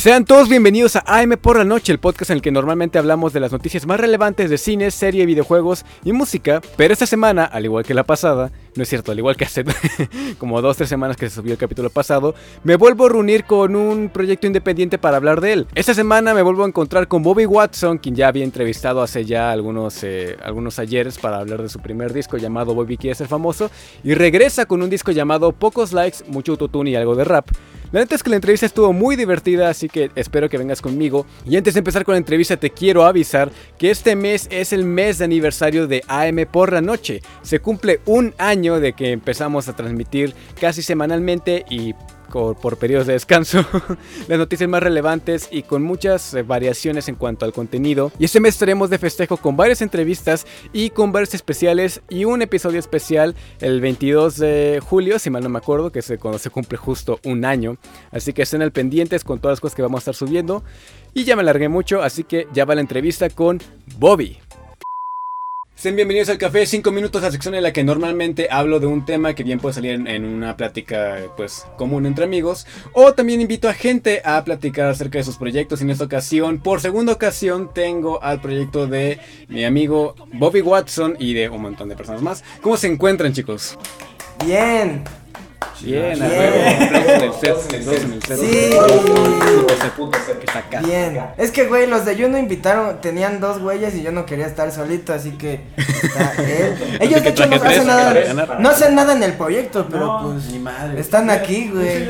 Sean todos bienvenidos a AM por la noche, el podcast en el que normalmente hablamos de las noticias más relevantes de cine, serie, videojuegos y música, pero esta semana, al igual que la pasada, no es cierto, al igual que hace como dos, tres semanas que se subió el capítulo pasado, me vuelvo a reunir con un proyecto independiente para hablar de él. Esta semana me vuelvo a encontrar con Bobby Watson, quien ya había entrevistado hace ya algunos, eh, algunos ayeres para hablar de su primer disco llamado Bobby quiere ser famoso, y regresa con un disco llamado Pocos Likes, mucho autotune y algo de rap. La neta es que la entrevista estuvo muy divertida, así que espero que vengas conmigo. Y antes de empezar con la entrevista, te quiero avisar que este mes es el mes de aniversario de AM por la noche. Se cumple un año de que empezamos a transmitir casi semanalmente y por periodos de descanso, las noticias más relevantes y con muchas eh, variaciones en cuanto al contenido. Y este mes estaremos de festejo con varias entrevistas y con varios especiales y un episodio especial el 22 de julio, si mal no me acuerdo, que es cuando se cumple justo un año. Así que estén al pendientes con todas las cosas que vamos a estar subiendo. Y ya me alargué mucho, así que ya va la entrevista con Bobby. Sean bienvenidos al Café 5 Minutos, la sección en la que normalmente hablo de un tema que bien puede salir en, una plática pues común entre amigos. O también invito a gente a platicar acerca de sus proyectos. Y en esta ocasión, por segunda ocasión, tengo al proyecto de mi amigo Bobby Watson y de un montón de personas más. ¿Cómo se encuentran chicos? Bien, Bien, a huevo. Sí. Bien. Es que, güey, los de Juno invitaron, tenían dos güeyes y yo no quería estar solito, así que Ellos, de hecho, no hacen nada. No hacen nada en el proyecto, pero pues. Están aquí, güey.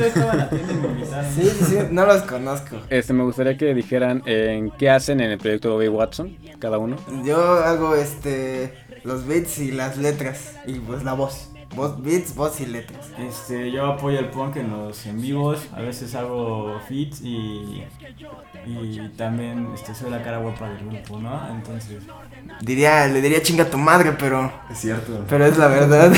Sí, sí, sí. No los conozco. Este, me gustaría que dijeran en qué hacen en el proyecto de Bobby Watson, cada uno. Yo hago este. Los beats y las letras. Y pues la voz. Voz, beats, voz y letras. Este, yo apoyo el punk en los en vivos, a veces hago feats y, y también este, soy la cara guapa del grupo, ¿no? Entonces... Diría, le diría chinga a tu madre, pero... Es cierto. Pero es la verdad.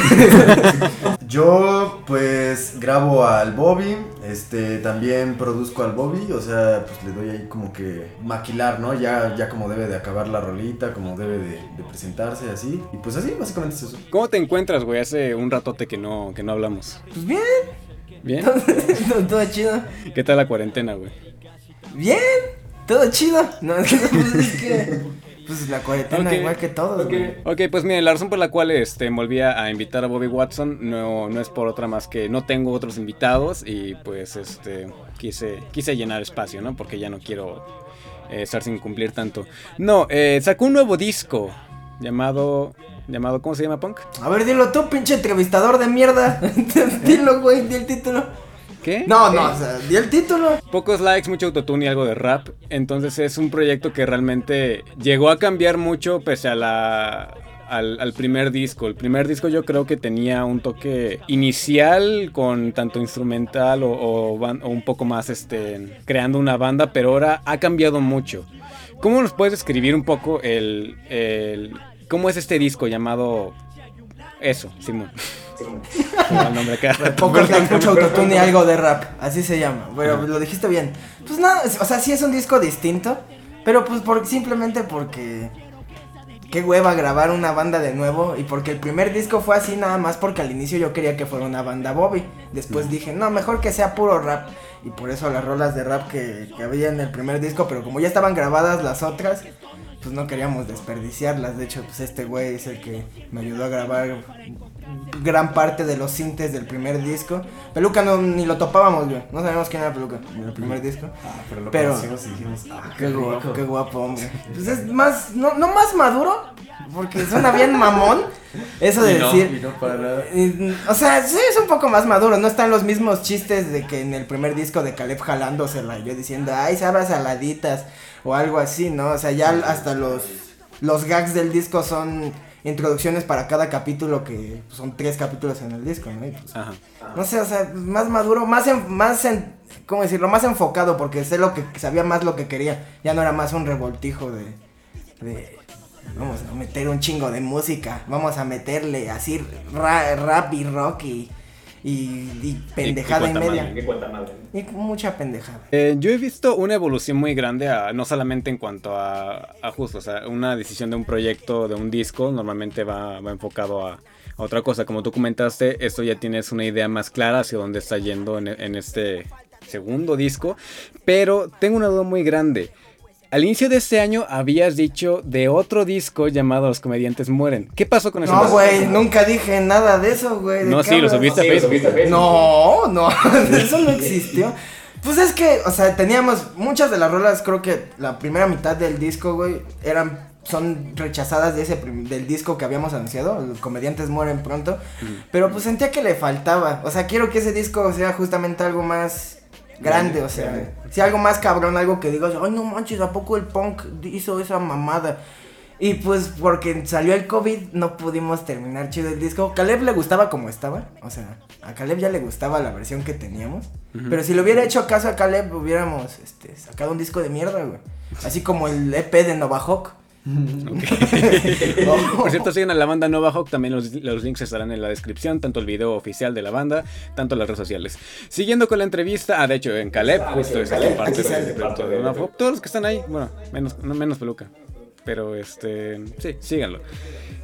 yo pues grabo al Bobby, este, también produzco al Bobby, o sea, pues le doy ahí como que maquilar, ¿no? Ya, ya como debe de acabar la rolita, como debe de, de presentarse, así. Y pues así, básicamente es eso. ¿Cómo te encuentras, güey? Hace un ratote que no, que no hablamos. Pues bien. ¿Bien? todo, chido. ¿Qué tal la cuarentena, güey? Bien, todo chido. No, es que... Pues la cuarentena igual que todos, güey. Ok, pues mira, la razón por la cual este, me volví a invitar a Bobby Watson no, no es por otra más que no tengo otros invitados y pues este quise, quise llenar espacio, ¿no? Porque ya no quiero eh, estar sin cumplir tanto. No, eh, sacó un nuevo disco llamado llamado, ¿cómo se llama, Punk? A ver, dilo tú, pinche entrevistador de mierda. dilo, güey, di el título. ¿Qué? No, no, o sea, di el título. Pocos likes, mucho autotune y algo de rap. Entonces es un proyecto que realmente llegó a cambiar mucho pese a la, al, primer disco. El primer disco yo creo que tenía un toque inicial con tanto instrumental o, un poco más este, creando una banda, pero ahora ha cambiado mucho. ¿Cómo nos puedes describir un poco el, el ¿Cómo es este disco llamado eso, Simón? Poco mucho autotune y algo de rap, así se llama. Pero lo dijiste bien. Pues nada, o sea, sí es un disco distinto, pero pues por, simplemente porque qué hueva grabar una banda de nuevo y porque el primer disco fue así nada más porque al inicio yo quería que fuera una banda Bobby. Después dije, no, mejor que sea puro rap. Y por eso las rolas de rap que, que había en el primer disco, pero como ya estaban grabadas las otras, pues no queríamos desperdiciarlas. De hecho, pues este güey es el que me ayudó a grabar gran parte de los sintes del primer disco. Peluca no, ni lo topábamos, güey. No sabíamos quién era Peluca en el primer disco. Ah, pero lo pero, conocimos y dijimos, ah, qué, guapo, qué guapo, hombre. Pues es más, no, no más maduro, porque suena bien mamón. Eso de decir. No, para nada. o sea, sí es un poco más maduro. No están los mismos chistes de que en el primer disco de Caleb jalándosela. Yo diciendo, ay, sabes saladitas o algo así, ¿no? O sea, ya hasta los, los gags del disco son introducciones para cada capítulo que son tres capítulos en el disco, ¿no? Pues, Ajá. No sé, o sea, más maduro, más en, más en, ¿cómo decirlo? Más enfocado porque sé lo que, sabía más lo que quería. Ya no era más un revoltijo de, de vamos a meter un chingo de música, vamos a meterle así rap y rock y y, pendejada y, media. y mucha pendejada. Eh, yo he visto una evolución muy grande, no solamente en cuanto a, a justo, o sea, una decisión de un proyecto, de un disco, normalmente va, va enfocado a, otra cosa. Como tú comentaste, esto ya tienes una idea más clara hacia dónde está yendo en, en este segundo disco, pero tengo una duda muy grande. Al inicio de este año habías dicho de otro disco llamado Los comediantes mueren. ¿Qué pasó con ese No, güey, nunca dije nada de eso, güey. ¿de No, sí, lo subiste a Facebook. No, no, eso no existió. Pues es que, o sea, teníamos muchas de las rolas, creo que la primera mitad del disco, güey, eran son rechazadas de ese del disco que habíamos anunciado, los comediantes mueren pronto, pero pues sentía que le faltaba, o sea, quiero que ese disco sea justamente algo más grande, o sea, sea algo más cabrón, algo que digas, ay no manches, ¿a poco el punk hizo esa mamada? Y pues porque salió el COVID no pudimos terminar chido el disco. Caleb le gustaba como estaba. O sea, a Caleb ya le gustaba la versión que teníamos. Pero si le hubiera hecho caso a Caleb, hubiéramos este, sacado un disco de mierda, güey. Así como el EP de Nova Hawk. Por cierto, siguen a la banda Nova Hawk, también los, los links estarán en la descripción, tanto el video oficial de la banda, tanto las redes sociales. Siguiendo con la entrevista, ah, de hecho, en Caleb, justo es parte de, de Nova Hawk. Todos los que están ahí, bueno, menos, no menos peluca. Pero este, sí, síganlo.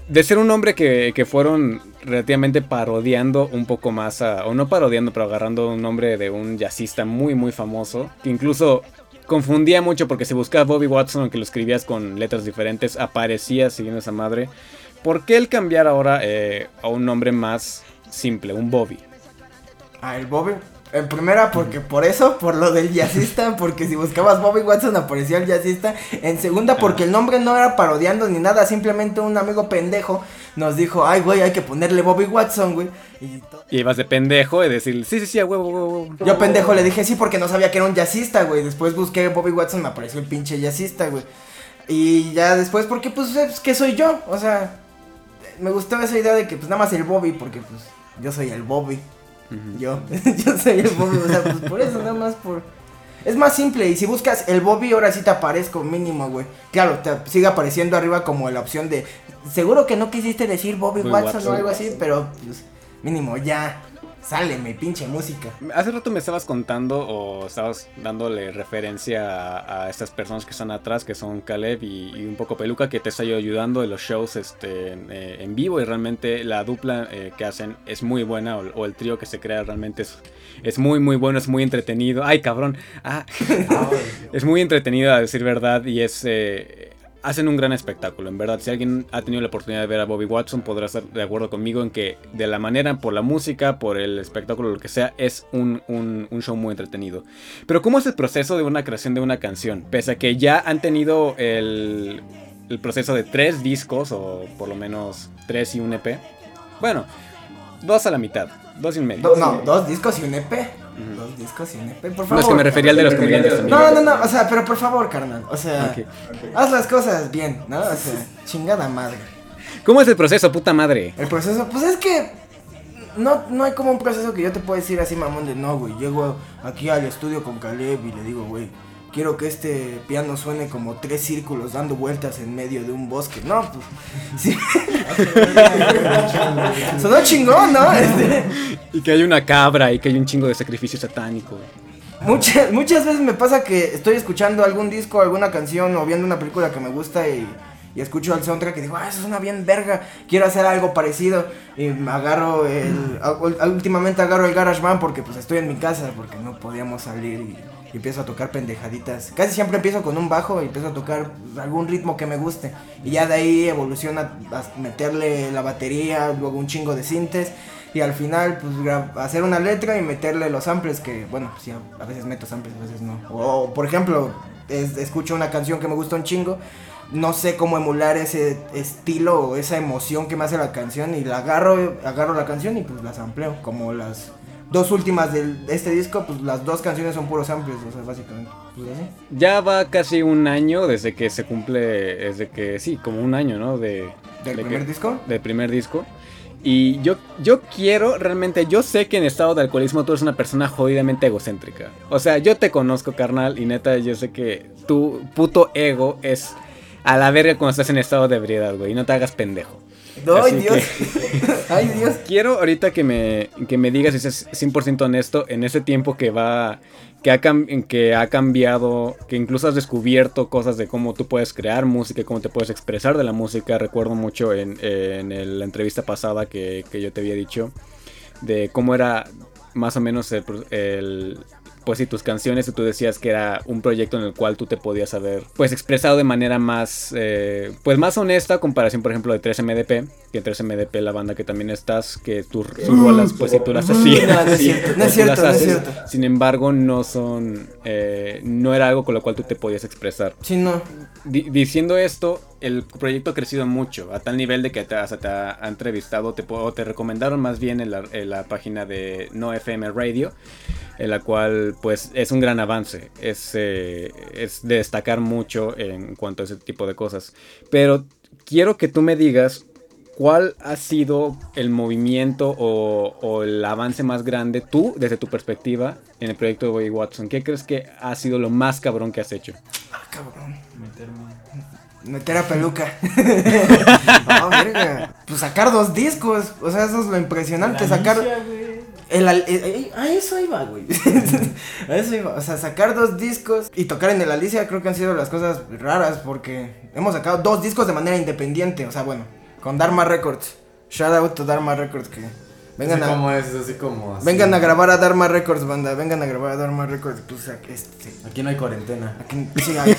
De ser un hombre que, que fueron relativamente parodiando un poco más a, o no parodiando, pero agarrando un nombre de un jazzista muy, muy famoso, que incluso confundía mucho porque si buscabas Bobby Watson, aunque lo escribías con letras diferentes, aparecía siguiendo esa madre. ¿Por qué el cambiar ahora eh, a un nombre más simple, un Bobby? Ah, el Bobby. En primera, porque por eso, por lo del jazzista, porque si buscabas Bobby Watson aparecía el jazzista. En segunda, porque el nombre no era parodiando ni nada, simplemente un amigo pendejo nos dijo, ay, güey, hay que ponerle Bobby Watson, güey. Y ibas de pendejo y decir, sí, sí, sí, a huevo, huevo, huevo. yo pendejo le dije sí porque no sabía que era un jazzista, güey. Después busqué Bobby Watson, me apareció el pinche jazzista, güey. Y ya después, porque pues es que soy yo, o sea, me gustó esa idea de que pues nada más el Bobby, porque pues yo soy el Bobby. Yo, yo soy el Bobby, o sea, pues por eso, nada más por... Es más simple, y si buscas el Bobby, ahora sí te aparezco mínimo, güey. Claro, te sigue apareciendo arriba como la opción de... Seguro que no quisiste decir Bobby Bobby Watson, Watson. o algo así, pero pues mínimo ya. Sale mi pinche música. Hace rato me estabas contando o estabas dándole referencia a, a estas personas que están atrás, que son Caleb y, y un poco Peluca, que te está ayudando en los shows este, en, eh, en vivo y realmente la dupla eh, que hacen es muy buena o, o el trío que se crea realmente es, es muy muy bueno, es muy entretenido. Ay, cabrón. Ah, es muy entretenido a decir verdad y es... eh, Hacen un gran espectáculo, en verdad. Si alguien ha tenido la oportunidad de ver a Bobby Watson, podrá estar de acuerdo conmigo en que de la manera, por la música, por el espectáculo, lo que sea, es un, un- show muy entretenido. Pero ¿cómo es el proceso de una creación de una canción? Pese a que ya han tenido el, el proceso de tres discos, o por lo menos tres y un EP. Bueno, dos a la mitad, dos y un medio. No, dos discos y un EP. Dos discos y un EP, por No, favor. es que me refería al de los comediantes también. No, no, no, o sea, pero por favor, carnal. O sea, haz las cosas bien, ¿no? O sea, chingada madre. ¿Cómo es el proceso, puta madre? El proceso, pues es que no, no hay como un proceso que yo te pueda decir así, mamón, de no, güey. Llego aquí al estudio con Caleb y le digo, güey, quiero que este piano suene como tres círculos dando vueltas en medio de un bosque. No, pues, sí. Sonó chingón, ¿no? Este, Y que hay una cabra y que hay un chingo de sacrificio satánico. muchas, muchas veces me pasa que estoy escuchando algún disco, alguna canción o viendo una película que me gusta y, y escucho el soundtrack y digo, ah, eso suena bien verga, quiero hacer algo parecido y me agarro el, últimamente agarro el GarageBand porque pues estoy en mi casa porque no podíamos salir y, y empiezo a tocar pendejaditas. Casi siempre empiezo con un bajo y empiezo a tocar algún ritmo que me guste y ya de ahí evoluciona a meterle la batería, luego un chingo de sintes y al final pues hacer una letra y meterle los samples que bueno sí a a veces meto samples a veces no o por ejemplo es- escucho una canción que me gusta un chingo no sé cómo emular ese estilo o esa emoción que me hace la canción y la agarro agarro la canción y pues la sampleo como las dos últimas de este disco pues las dos canciones son puros samples o sea básicamente pues Ya va casi un año desde que se cumple, desde que, sí, como un año, ¿no? De, del de primer que- disco del primer disco. Y yo, yo quiero, realmente, yo sé que en estado de alcoholismo tú eres una persona jodidamente egocéntrica. O sea, yo te conozco, carnal, y neta, yo sé que tu puto ego es a la verga cuando estás en estado de ebriedad, güey. Y no te hagas pendejo. Ay Así dios. ay dios. Quiero ahorita que me, que me digas si es 100% honesto en ese tiempo que va que ha, cam- que ha cambiado, que incluso has descubierto cosas de cómo tú puedes crear música, cómo te puedes expresar de la música. Recuerdo mucho en, en el- la entrevista pasada que, que yo te había dicho de cómo era más o menos el pues sí, tus canciones y tú decías que era un proyecto en el cual tú te podías haber pues expresado de manera más eh, pues más honesta a comparación por ejemplo de 3MDP, que en 3MDP la banda que también estás, que tus, tus rolas pues si tú las hacías. No, no es cierto, no es cierto, no es cierto. Sin embargo, no son eh, no era algo con lo cual tú te podías expresar. Sí, no. Di- diciendo esto, el proyecto ha crecido mucho, a tal nivel de que te, hasta te ha, entrevistado, te, o te recomendaron más bien en la, página de No FM Radio, en la cual pues es un gran avance, es, eh, es de destacar mucho en cuanto a ese tipo de cosas. Pero quiero que tú me digas cuál ha sido el movimiento o, o el avance más grande tú, desde tu perspectiva, en el proyecto de Bobby Watson. ¿Qué crees que ha sido lo más cabrón que has hecho? Cabrón. Meterme. Meter a peluca. no, verga. Pues sacar dos discos. O sea, eso es lo impresionante. La sacar. Alicia. El, el- el- a eso iba, güey. a eso iba. O sea, sacar dos discos y tocar en el Alicia creo que han sido las cosas raras porque hemos sacado dos discos de manera independiente. O sea, bueno, con Dharma Records. Shout out to Dharma Records que vengan así a, como es, es así como así. vengan a grabar a Dharma Records, banda. Vengan a grabar a Dharma Records. Pues este. Aquí no hay cuarentena. Aquí, sí, hay-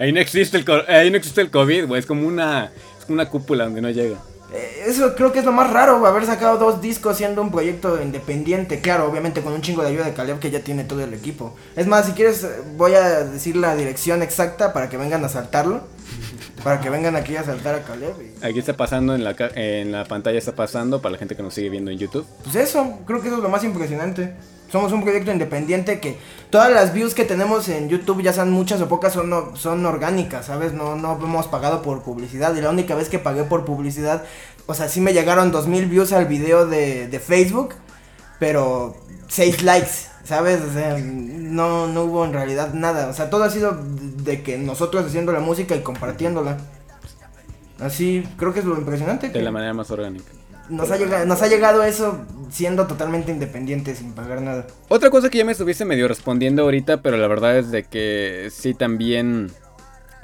Ahí no existe el, ahí no existe el COVID, güey. Es como una, es como una cúpula donde no llega. Eh, Eso creo que es lo más raro, haber sacado dos discos siendo un proyecto independiente. Claro, obviamente con un chingo de ayuda de Caleb que ya tiene todo el equipo. Es más, si quieres, eh, voy a decir la dirección exacta para que vengan a saltarlo. Para que vengan aquí a saltar a Caleb. y- Aquí está pasando en la, en la pantalla, está pasando para la gente que nos sigue viendo en YouTube. Pues eso, creo que eso es lo más impresionante. Somos un proyecto independiente que todas las views que tenemos en YouTube, ya sean muchas o pocas, son, no- son orgánicas, ¿sabes? No, no hemos pagado por publicidad. Y la única vez que pagué por publicidad, o sea, sí me llegaron 2000 views al video de, de Facebook, pero 6 likes, ¿sabes? O sea, no, no hubo en realidad nada. O sea, todo ha sido de que nosotros haciendo la música y compartiéndola. Así, creo que es lo impresionante. De que- la manera más orgánica. nos ha, llegado, nos ha llegado eso siendo totalmente independientes, sin pagar nada. Otra cosa que ya me estuviese medio respondiendo ahorita, pero la verdad es de que sí también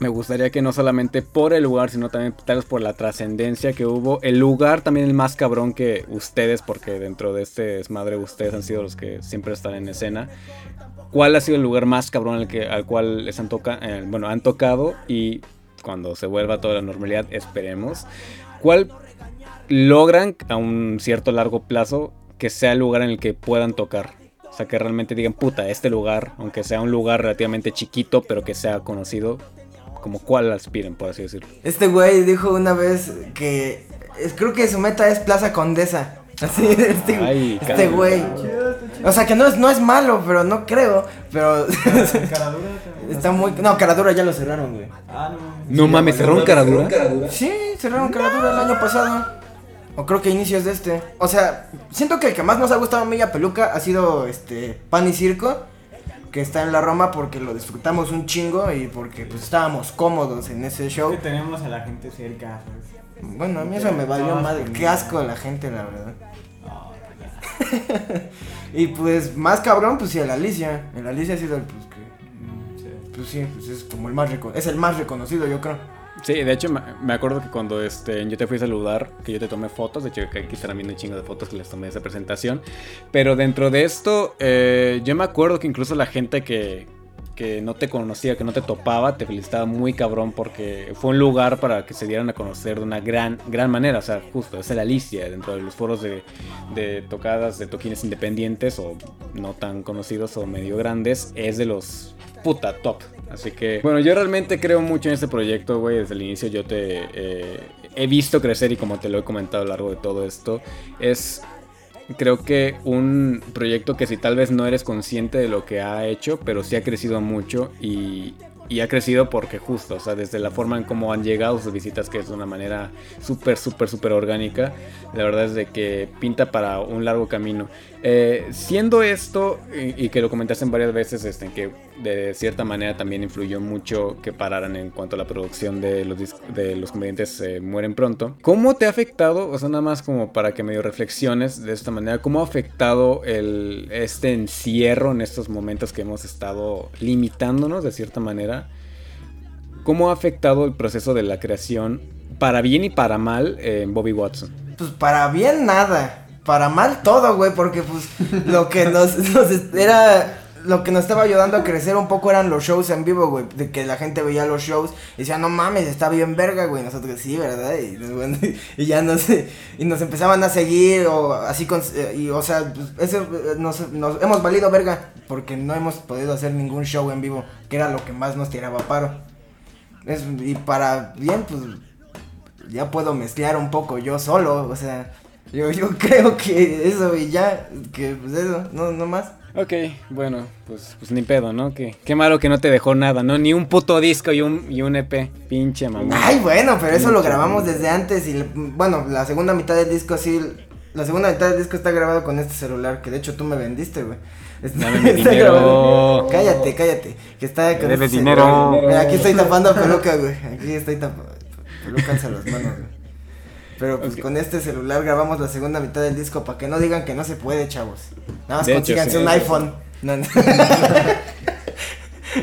me gustaría que no solamente por el lugar, sino también tal vez por la trascendencia que hubo. El lugar también el más cabrón que ustedes, porque dentro de este desmadre ustedes han sido los que siempre están en escena. ¿Cuál ha sido el lugar más cabrón al, que, al cual les han, toca, eh, bueno, han tocado? Y cuando se vuelva toda la normalidad, esperemos. ¿Cuál logran a un cierto largo plazo que sea el lugar en el que puedan tocar? O sea, que realmente digan, puta, este lugar, aunque sea un lugar relativamente chiquito, pero que sea conocido, como cuál aspiren, por así decirlo. Este güey dijo una vez que es- creo que su meta es Plaza Condesa. Así, este, Ay, este güey. O sea que no es, no es malo, pero no creo. Pero Caradura. está muy. No, Caradura ya lo cerraron, güey. Ah, no. No mames, cerró un caradura. Sí, cerraron Caradura el año pasado. O creo que inicios de este. O sea, siento que el que más nos ha gustado a mí y a Peluca ha sido este Pan y Circo. Que está en la Roma porque lo disfrutamos un chingo y porque pues estábamos cómodos en ese Es show. que tenemos a la gente cerca, ¿sabes? Bueno, a mí eso me valió madre. Qué asco la gente, la verdad. Ah, Y pues más cabrón, pues sí, el Alicia. El Alicia ha sido el pues que. sí. Pues sí, pues es como el más reco- es el más reconocido, yo creo. Sí, de hecho me acuerdo que cuando este, yo te fui a saludar, que yo te tomé fotos, de hecho que aquí están viendo un chingo de fotos que les tomé de esa presentación, pero dentro de esto, eh, yo me acuerdo que incluso la gente que, que no te conocía, que no te topaba, te felicitaba muy cabrón porque fue un lugar para que se dieran a conocer de una gran, gran manera, o sea, justo, es el Alicia, dentro de los foros de, de tocadas, de toquines independientes o no tan conocidos o medio grandes, es de los puta top. Así que, bueno, yo realmente creo mucho en este proyecto, güey. Desde el inicio yo te eh, he visto crecer y como te lo he comentado a lo largo de todo esto, es creo que un proyecto que si tal vez no eres consciente de lo que ha hecho, pero sí ha crecido mucho y, y ha crecido porque justo, o sea, desde la forma en cómo han llegado sus visitas, que es de una manera súper, súper, súper orgánica, la verdad es de que pinta para un largo camino. Eh, siendo esto, y, que lo comentaste en varias veces, este, que de cierta manera también influyó mucho que pararan en cuanto a la producción de los, de los comediantes eh, mueren pronto. ¿Cómo te ha afectado, o sea, nada más como para que medio reflexiones de esta manera, cómo ha afectado el, este encierro en estos momentos que hemos estado limitándonos de cierta manera? ¿Cómo ha afectado el proceso de la creación, para bien y para mal, en Bobby Watson? Pues para bien nada. Para mal todo, güey, porque pues lo que nos, era lo que nos estaba ayudando a crecer un poco eran los shows en vivo, güey. De que la gente veía los shows y decía, no mames, está bien verga, güey. Nosotros, sí, ¿verdad? Y, bueno, y ya y nos empezaban a seguir, o así, y, o sea, pues, eso, nos, nos hemos valido verga, porque no hemos podido hacer ningún show en vivo, que era lo que más nos tiraba paro. Y para bien, pues, ya puedo mezclar un poco yo solo, o sea, yo, yo creo que eso y ya, que pues eso, no, no más. Ok, bueno, pues, pues ni pedo, ¿no? Que, qué malo que no te dejó nada, ¿no? Ni un puto disco y un, y un EP, pinche mamá. Ay, bueno, pero eso lo grabamos desde antes y, bueno, la segunda mitad del disco sí, la segunda mitad del disco está grabado con este celular, que de hecho tú me vendiste, güey. Dame dinero. Cállate, cállate, que está con este dinero. aquí estoy tapando peluca, güey, aquí estoy tapando, peluca a las manos, güey. Pero pues con este celular grabamos la segunda mitad del disco para que no digan que no se puede, chavos. Nada más consíganse un iPhone. No, no.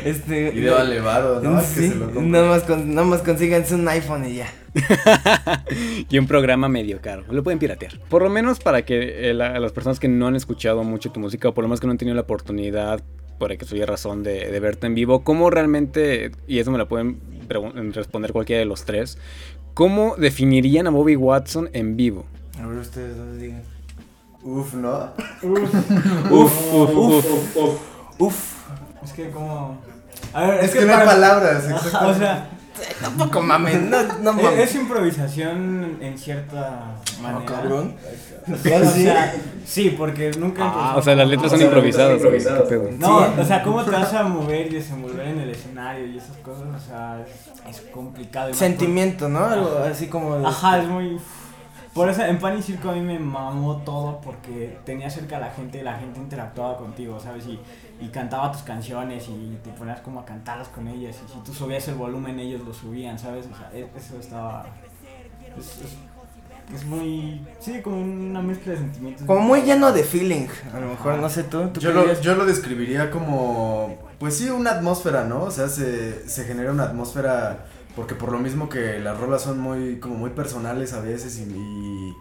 este, Video elevado, ¿no? Sí, nada, más nada más consíganse un iPhone y ya. y un programa medio caro. Lo pueden piratear. Por lo menos para que eh, a las personas que no han escuchado mucho tu música o por lo menos que no han tenido la oportunidad por que soy razón de, de, verte en vivo, ¿cómo realmente, y eso me lo pueden responder cualquiera de los tres, ¿Cómo definirían a Bobby Watson en vivo? A ver, ustedes dos digan. Uf, ¿no? Uf, uf, uf, uf, uf. Es que como... A ver, es, que, no hay palabras. o sea... Tampoco mames, no, no mames. Es, improvisación en cierta manera. ¿No, cabrón? O sea, sí, porque nunca. Ah, o sea, las letras son improvisadas. No, o sea, ¿cómo te vas a mover y desenvolver en el escenario y esas cosas? O sea, es, complicado. Sentimiento, ¿no? Algo así como. Ajá, es muy. Por eso en Pan y Circo a mí me mamó todo porque tenía cerca a la gente y la gente interactuaba contigo, ¿sabes? Y, y cantaba tus canciones y te ponías como a cantarlas con ellas y si tú subías el volumen ellos lo subían, ¿sabes? O sea, e, eso estaba... Es, muy... Sí, como una mezcla de sentimientos. Como muy lleno de feeling, a lo mejor, no sé tú. yo, lo, yo lo describiría como... Pues sí, una atmósfera, ¿no? O sea, se, se genera una atmósfera porque por lo mismo que las rolas son muy, como muy personales a veces y,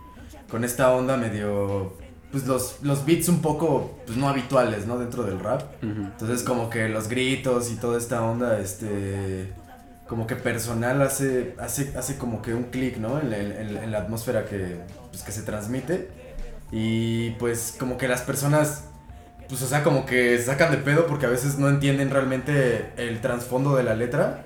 con esta onda medio, pues los, los beats un poco, pues no habituales, ¿no? Dentro del rap. Entonces como que los gritos y toda esta onda, este, como que personal hace, hace, hace como que un clic, ¿no? En, la atmósfera que, pues, que se transmite. Y pues como que las personas pues o sea, como que sacan de pedo porque a veces no entienden realmente el trasfondo de la letra.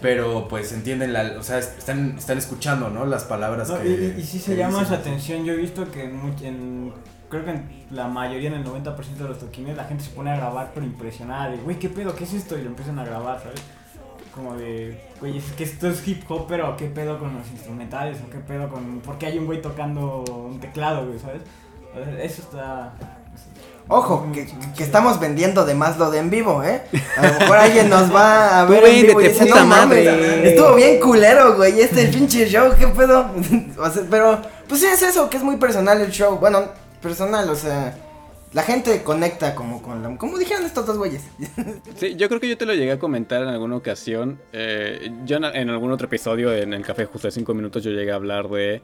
Pero pues entienden, la, o sea, están, están escuchando, ¿no? Las palabras que... Y, y, sí se llama esa atención, yo he visto que en, creo que en la mayoría, en el 90% de los toquines, la gente se pone a grabar pero impresionada de, güey, ¿qué pedo? ¿Qué es esto? Y lo empiezan a grabar, ¿sabes? Como de, güey, es que esto es hip hop, pero ¿qué pedo con los instrumentales? ¿O qué pedo con...? ¿Por qué hay un güey tocando un teclado, güey, ¿sabes? Eso está... Ojo, que, que, estamos vendiendo de más lo de en vivo, ¿eh? A lo mejor alguien nos va a ver en vivo y dice, no mames, estuvo bien culero, güey, este pinche show, ¿qué pedo? o sea, pero, pues sí es eso, que es muy personal el show, bueno, personal, o sea la gente conecta como con la, como dijeron estos dos güeyes. Sí, yo creo que yo te lo llegué a comentar en alguna ocasión. Eh, yo en, algún otro episodio en el café justo de 5 minutos yo llegué a hablar de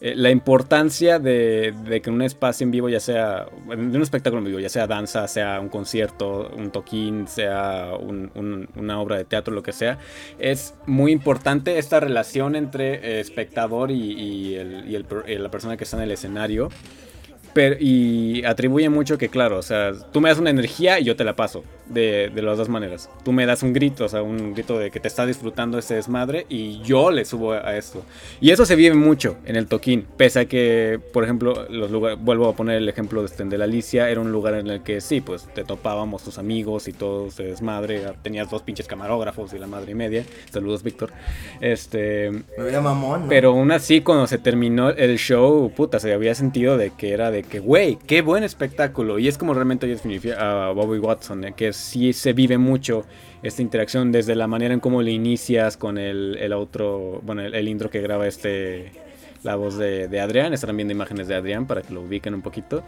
eh, la importancia de, de, que un espacio en vivo, ya sea de un espectáculo en vivo, ya sea danza, sea un concierto, un toquín, sea una obra de teatro, lo que sea, es muy importante esta relación entre eh, espectador y, el, y la persona que está en el escenario y atribuye mucho que, claro, o sea, tú me das una energía y yo te la paso de, de, las dos maneras. Tú me das un grito, o sea, un grito de que te está disfrutando ese desmadre y yo le subo a esto. Y eso se vive mucho en el toquín, pese a que, por ejemplo, los lugares, vuelvo a poner el ejemplo de, este, de la Alicia, era un lugar en el que sí, pues te topábamos tus amigos y todo ese desmadre, tenías dos pinches camarógrafos y la madre y media. Saludos, Víctor. Este... Me veía mamón. Pero aún así, cuando se terminó el show, puta, se había sentido de que era de que, güey, qué buen espectáculo. Y es como realmente yo a Bobby Watson, ¿eh? que sí se vive mucho esta interacción desde la manera en cómo le inicias con el, el otro, bueno, el, intro que graba este, la voz de Adrián, estarán viendo imágenes de Adrián para que lo ubiquen un poquito.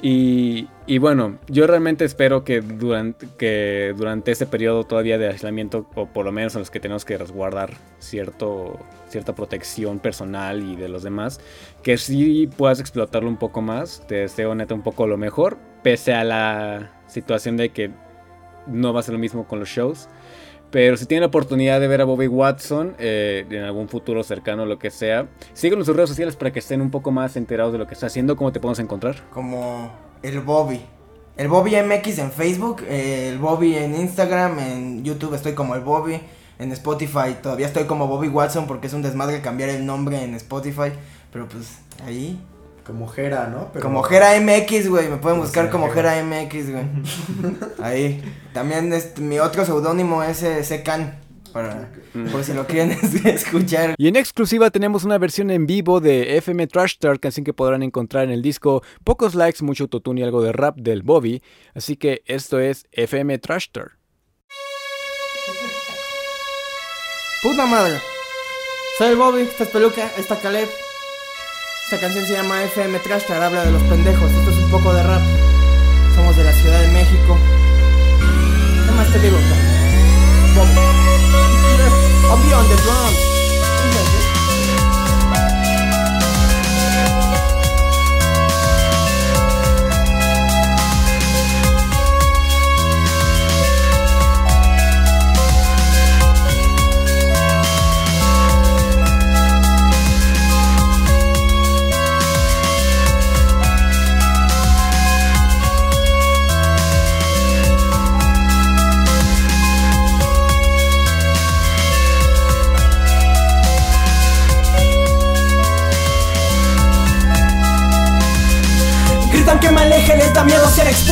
Y, bueno, yo realmente espero que durante, que durante ese periodo todavía de aislamiento, o por lo menos en los que tenemos que resguardar cierto, cierta protección personal y de los demás, que sí puedas explotarlo un poco más. Te deseo neta un poco lo mejor, pese a la situación de que no va a ser lo mismo con los shows. Pero si tienen la oportunidad de ver a Bobby Watson eh, en algún futuro cercano lo que sea, síguenos en sus redes sociales para que estén un poco más enterados de lo que está haciendo, cómo te podemos encontrar. Como el Bobby. El Bobby MX en Facebook, eh, el Bobby en Instagram, en YouTube estoy como el Bobby, en Spotify todavía estoy como Bobby Watson porque es un desmadre cambiar el nombre en Spotify, pero pues ahí Como Jera, ¿no? Pero- Como Jera MX, güey. Me pueden buscar como Jera. MX, güey. Ahí. También este, mi otro seudónimo es eh, Secan. Para, por si lo quieren escuchar. Y en exclusiva tenemos una versión en vivo de FM Trash Star, canción que podrán encontrar en el disco Pocos Likes, mucho autotune y algo de rap del Bobby. Así que esto es FM Trash Star. Puta madre. Soy el Bobby, esta es Peluca, esta es Caleb. Esta canción se llama FM Trash habla de los pendejos. Esto es un poco de rap. Somos de la Ciudad de México. ¿Qué más te digo? Bobby. On the drums.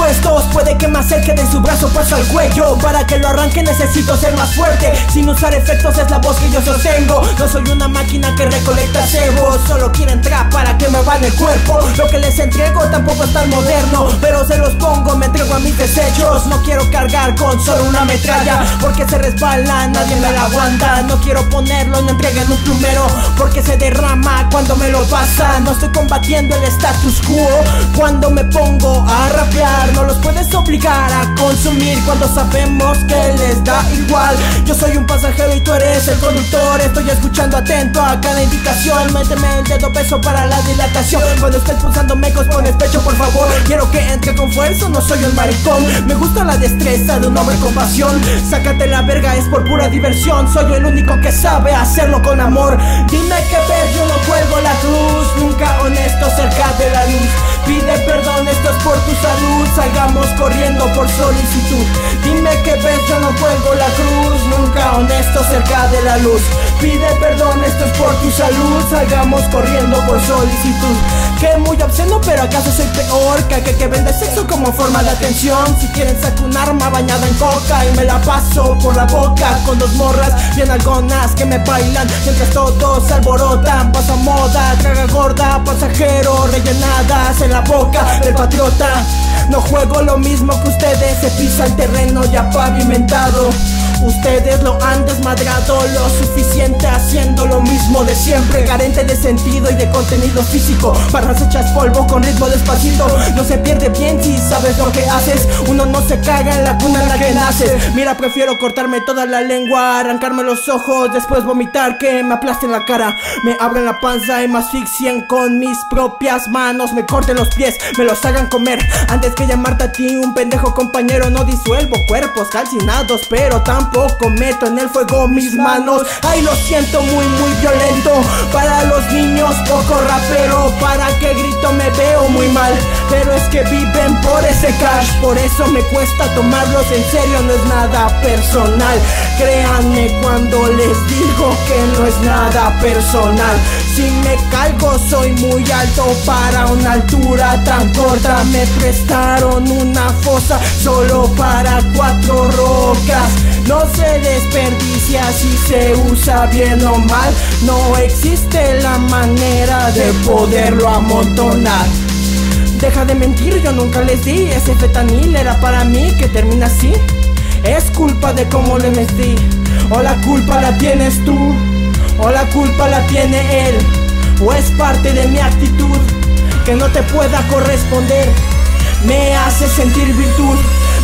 Expuestos Puede que me acerque de su brazo puesto al cuello. Para que lo arranque necesito ser más fuerte. Sin usar efectos es la voz que yo sostengo. No soy una máquina que recolecta cebo Solo quiero entrar para que me van el cuerpo. Lo que les entrego tampoco es tan moderno Pero se los pongo, me entrego a mis desechos. No quiero cargar con solo una metralla Porque se resbala, nadie me la aguanta. No quiero ponerlo, no entreguen un plumero Porque se derrama cuando me lo pasan. No estoy combatiendo el status quo Cuando me pongo a rapear No los puedes obligar a consumir Cuando sabemos que les da igual. Yo soy un pasajero y tú eres el conductor. Estoy escuchando atento a cada indicación. Méteme el dedo peso para la dilatación. Cuando estés pulsando mecos pones pecho por favor. Quiero que entre con fuerza, no soy un maricón. Me gusta la destreza de un hombre con pasión. Sácate la verga, es por pura diversión. Soy el único que sabe hacerlo con amor. Dime que ves, yo no cuelgo la cruz. Nunca honesto cerca de la luz. Pide perdón, esto es por tu salud Salgamos corriendo por solicitud. Dime que ves, yo no cuelgo la cruz Nunca honesto cerca de la luz Pide perdón, esto es por tu salud. Salgamos corriendo por solicitud. Que muy obsceno, pero acaso soy peor Que que vende sexo como forma de atención. Si quieren saco un arma bañada en coca Y me la paso por la boca Con dos morras bien algonas que me bailan. Mientras todos se alborotan Pasa moda, traga gorda, pasajero Rellenadas en la boca del patriota. No juego lo mismo que ustedes Se pisa el terreno ya pavimentado Ustedes lo han desmadrado lo suficiente haciendo lo mismo de siempre. Carente de sentido y de contenido físico. Barras hechas polvo con ritmo despacito. No se pierde bien si sabes lo que haces. Uno no se caga en la cuna en la que naces. Mira prefiero cortarme toda la lengua Arrancarme los ojos, después vomitar Que me aplasten la cara. Me abren la panza y me asfixien con mis propias manos. Me corten los pies, me los hagan comer. Antes que llamarte a ti un pendejo compañero No disuelvo cuerpos calcinados Pero tampoco meto en el fuego mis manos. Ay lo siento muy muy violento. Para los niños poco rapero. Para que grito me veo muy mal. Pero es que viven por ese cash. Por eso me cuesta tomarlos en serio. No es nada personal. Créanme cuando les digo que no es nada personal Si me calgo soy muy alto para una altura tan corta. Me prestaron una fosa solo para cuatro rocas. No se desperdicia si se usa bien o mal. No existe la manera de poderlo amontonar. Deja de mentir, yo nunca les di. Ese fetanil era para mí que termina así. Es culpa de cómo le metí. O la culpa la tienes tú O la culpa la tiene él O es parte de mi actitud Que no te pueda corresponder me hace sentir virtud.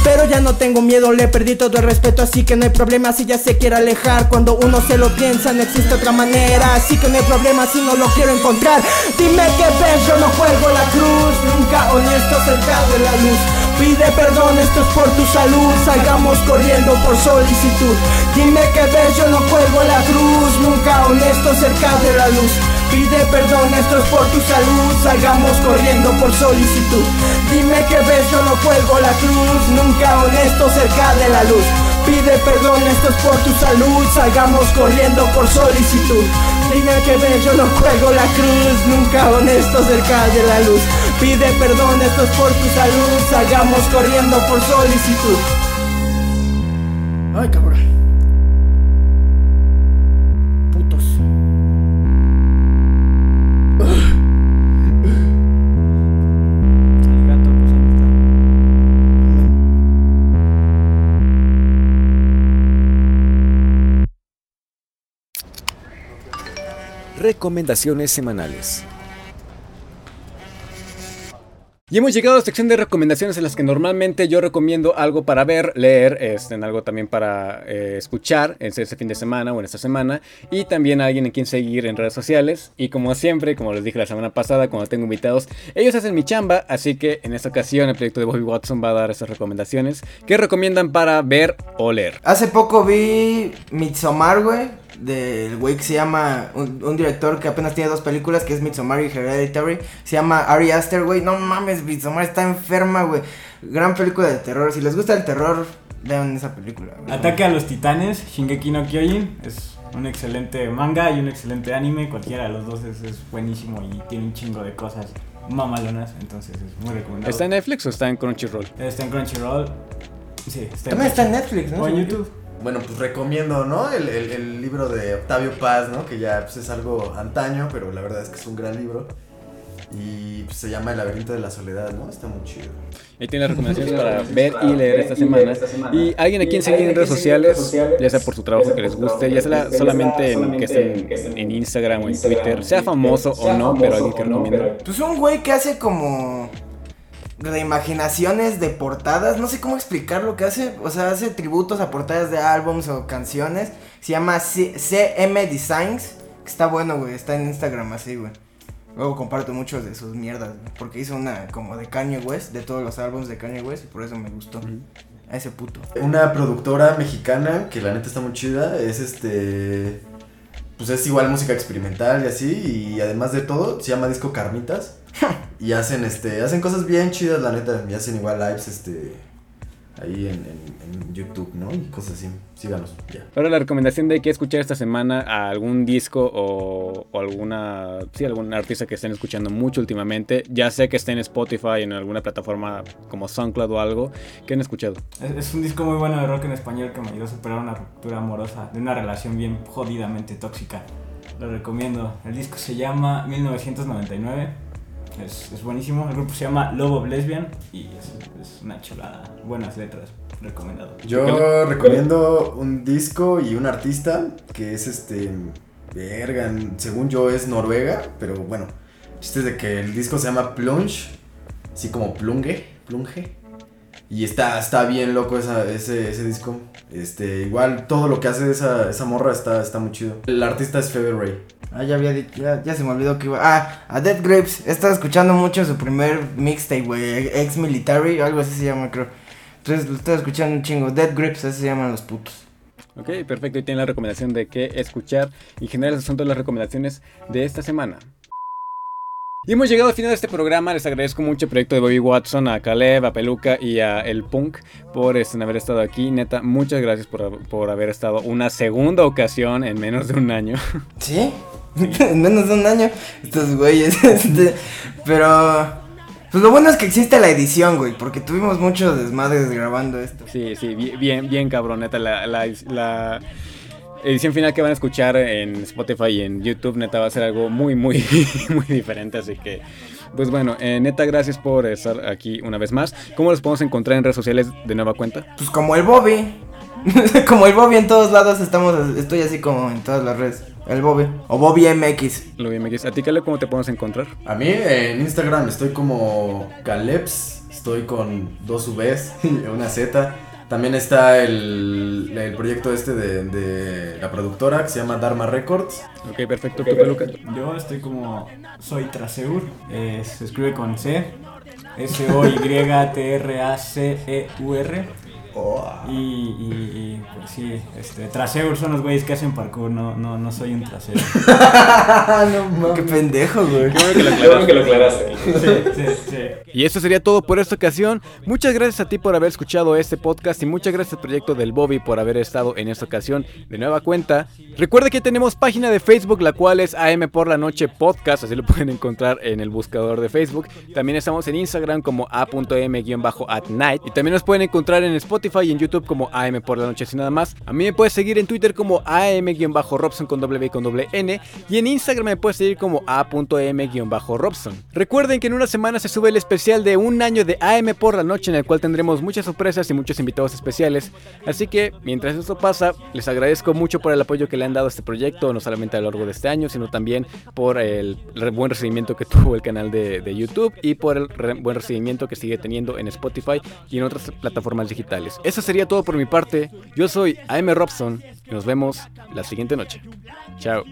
Pero ya no tengo miedo, le perdí todo el respeto, así que no hay problema si ya se quiere alejar. Cuando uno se lo piensa, no existe otra manera, así que no hay problema si no lo quiero encontrar. Dime que ves, yo no juego la cruz, nunca honesto cerca de la luz. Pide perdón, esto es por tu salud, salgamos corriendo por solicitud. Dime que ves, yo no juego la cruz, nunca honesto cerca de la luz. Pide perdón, esto es por tu salud, salgamos corriendo por solicitud. Dime que ves, yo no cuelgo la cruz, nunca honesto cerca de la luz. Pide perdón, esto es por tu salud, salgamos corriendo por solicitud. Dime que ves, yo no cuelgo la cruz, nunca honesto cerca de la luz. Pide perdón, esto es por tu salud, salgamos corriendo por solicitud. Ay, cabrón. Recomendaciones semanales. Y hemos llegado a la sección de recomendaciones en las que normalmente yo recomiendo algo para ver, leer, este, en algo también para eh, escuchar en ese fin de semana o en esta semana. Y también a alguien en quien seguir en redes sociales. Y como siempre, como les dije la semana pasada, cuando tengo invitados, ellos hacen mi chamba. Así que en esta ocasión el proyecto de Bobby Watson va a dar esas recomendaciones que recomiendan para ver o leer. Hace poco vi Midsommar, güey. Del güey que se llama. Un, un director que apenas tiene dos películas, que es Midsommar y Hereditary. Se llama Ari Aster, güey. No mames, Midsommar está enferma, güey. Gran película de terror. Si les gusta el terror, vean esa película. güey. Ataque a los titanes, Shingeki no Kyojin, es un excelente manga y un excelente anime, cualquiera de los dos es, es buenísimo y tiene un chingo de cosas mamalonas, entonces es muy recomendable. ¿Está en Netflix o está en Crunchyroll? Está en Crunchyroll, sí, está También está en Netflix, ¿no? o en YouTube. Bueno, pues recomiendo, ¿no? El, el- el libro de Octavio Paz, ¿no? Que ya pues, es algo antaño, pero la verdad es que es un gran libro. Y pues, se llama El laberinto de la soledad, ¿no? Está muy chido. Ahí tiene las recomendaciones para ver y leer esta semana. Y alguien a quien seguir en redes sociales, ya sea por su trabajo que les guste, ya sea solamente en, que estén en Instagram o en Twitter, sea famoso o no, pero alguien que recomienda. Pues un güey que hace como reimaginaciones de portadas, no sé cómo explicar lo que hace, o sea, hace tributos a portadas de álbums o canciones, se llama C- CM Designs, que está bueno, güey, está en Instagram así, güey. Luego comparto muchos de sus mierdas, güey, porque hizo una como de Kanye West, de todos los álbumes de Kanye West, y por eso me gustó. A ese puto. Una productora mexicana que la neta está muy chida, es este... Pues es igual música experimental y así, y además de todo, se llama Disco Carnitas. y hacen este hacen cosas bien chidas, la neta, y hacen igual lives este ahí en, en- en YouTube, ¿no? Y cosas así. Síganos, ya. Ahora la recomendación de que escuchar esta semana a algún disco o, o alguna, sí, algún artista que estén escuchando mucho últimamente, ya sea que esté en Spotify, en alguna plataforma como SoundCloud o algo, que han escuchado. Es, es un disco muy bueno de rock en español que me ayudó a superar una ruptura amorosa de una relación bien jodidamente tóxica. Lo recomiendo. El disco se llama 1999. Es, es buenísimo. El grupo se llama Love of Lesbian y es, es una chulada. Buenas letras. Recomendado. Yo recomiendo un disco y un artista que es este. Verga, según yo es Noruega, pero bueno. Chiste es de que el disco se llama Plunge, así como Plunge, Plunge. Y está, está bien loco esa- ese, ese disco. Este, igual todo lo que hace esa, esa morra está, está muy chido. El artista es Fever Ray. Ah, ya había dicho, ya, ya se me olvidó que iba. Ah, a Dead Grapes. He estado escuchando mucho su primer mixtape, güey. Ex Military, algo así se llama, creo. Entonces lo estoy escuchando un chingo. Dead Grapes, así se llaman los putos. Ok, perfecto. Y tiene la recomendación de qué escuchar. Y en general, esas son todas las recomendaciones de esta semana. Y hemos llegado al final de este programa. Les agradezco mucho el proyecto de Bobby Watson, a Caleb, a Peluca y a El Punk por este, haber estado aquí. Neta, muchas gracias por, por haber estado una segunda ocasión en menos de un año. ¿Sí? en menos de un año. Estos güeyes. este, pero. Pues lo bueno es que existe la edición, güey. Porque tuvimos muchos desmadres grabando esto. Sí, sí, bi- bien, bien cabrón, neta. La, la, la edición final que van a escuchar en Spotify y en YouTube, neta, va a ser algo muy, muy, muy diferente. Así que, pues bueno, eh, neta, gracias por estar aquí una vez más. ¿Cómo los podemos encontrar en redes sociales de nueva cuenta? Pues como el Bobby. como el Bobby en todos lados estamos. Estoy así como en todas las redes. El Bobby. O Bobby MX. Lo me ¿A ti, Caleb, cómo te podemos encontrar? A mí en Instagram estoy como Calebs estoy con dos Vs y una Z. También está el, el proyecto este de, de la productora que se llama Dharma Records. Ok, perfecto. ¿Tú, Peluca? Yo estoy como soy Traseur, eh, se escribe con C, S-O-Y-T-R-A-C-E-U-R. Oh. Y, y, y, pues sí, este, Traseur son los güeyes que hacen parkour, no, no, no soy un trasero. Qué pendejo, güey. Qué bueno que lo aclaraste. Sí, sí, sí. Y eso sería todo por esta ocasión. Muchas gracias a ti por haber escuchado este podcast y muchas gracias al proyecto del Bobby por haber estado en esta ocasión de nueva cuenta. Recuerda que tenemos página de Facebook, la cual es AM por la noche podcast, así lo pueden encontrar en el buscador de Facebook. También estamos en Instagram como a.m-at night y también nos pueden encontrar en Spotify y en YouTube como AM por la noche sin nada más. A mí me puedes seguir en Twitter como am-robson con doble B con doble N y en Instagram me puedes seguir como a.m-robson. Recuerden que en una semana se sube el especial de un año de AM por la noche en el cual tendremos muchas sorpresas y muchos invitados especiales. Así que mientras esto pasa, les agradezco mucho por el apoyo que le han dado a este proyecto, no solamente a lo largo de este año, sino también por el buen recibimiento que tuvo el canal de, YouTube y por el buen recibimiento que sigue teniendo en Spotify y en otras plataformas digitales. Eso sería todo por mi parte. Yo soy AM Robson y nos vemos la siguiente noche. Chao.